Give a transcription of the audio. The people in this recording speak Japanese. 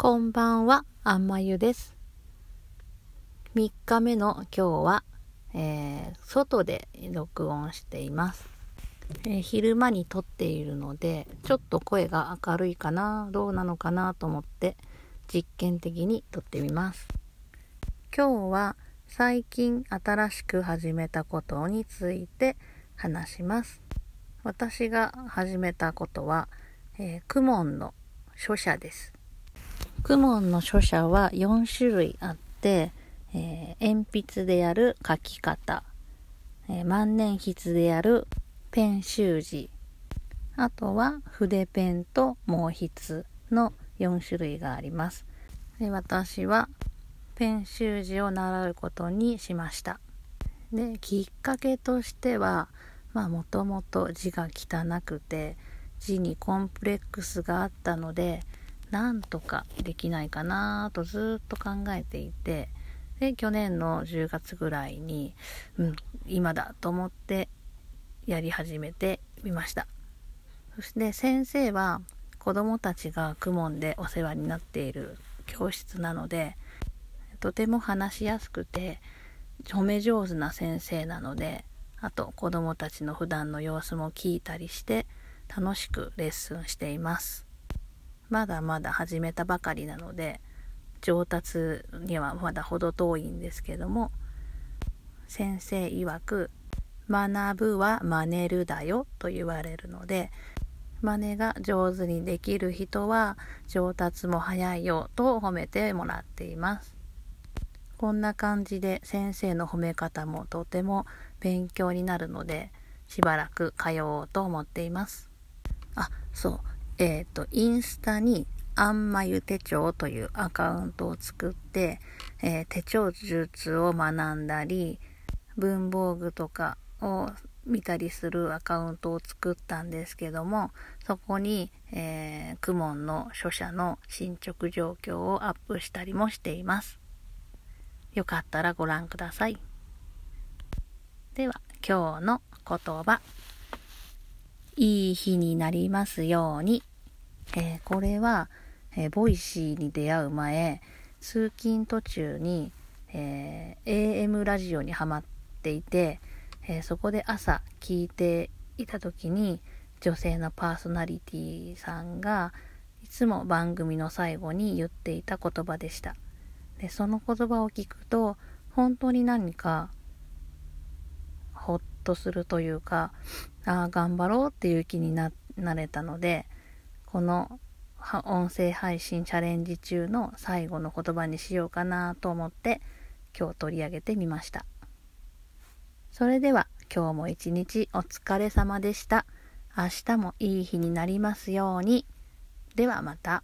こんばんは、あんまゆです。3日目の今日は、えー、外で録音しています、えー、昼間に撮っているので、ちょっと声が明るいかな、どうなのかなと思って実験的に撮ってみます。今日は最近新しく始めたことについて話します。私が始めたことは、えー、クモンの書写です。クモンの書写は4種類あって、えー、鉛筆でやる書き方、えー、万年筆でやるペン習字、あとは筆ペンと毛筆の4種類があります。で私はペン習字を習うことにしました。で、きっかけとしては、まあもともと字が汚くて、字にコンプレックスがあったので、なんとかできないかなとずっと考えていてで去年の10月ぐらいに、うん、今だと思ってやり始めてみました。そして先生は子供たちが公文でお世話になっている教室なのでとても話しやすくて褒め上手な先生なのであと子供たちの普段の様子も聞いたりして楽しくレッスンしています。まだまだ始めたばかりなので上達にはまだ程遠いんですけども先生曰く学ぶは真似るだよと言われるので真似が上手にできる人は上達も早いよと褒めてもらっています。こんな感じで先生の褒め方もとても勉強になるのでしばらく通おうと思っています。あそう。えっ、ー、と、インスタに、あんまゆ手帳というアカウントを作って、えー、手帳術を学んだり、文房具とかを見たりするアカウントを作ったんですけども、そこに、えー、クモンの書写の進捗状況をアップしたりもしています。よかったらご覧ください。では、今日の言葉。いい日になりますように。えー、これは、えー、 Voicy に出会う前、通勤途中に、えー、AM ラジオにハマっていて、えそこで朝聞いていた時に、女性のパーソナリティさんが、いつも番組の最後に言っていた言葉でした。で、その言葉を聞くと、本当に何か、ほっとするというか、ああ、頑張ろうっていう気になれたので、この音声配信チャレンジ中の最後の言葉にしようかなと思って今日取り上げてみました。それでは今日も一日お疲れ様でした。明日もいい日になりますように。ではまた。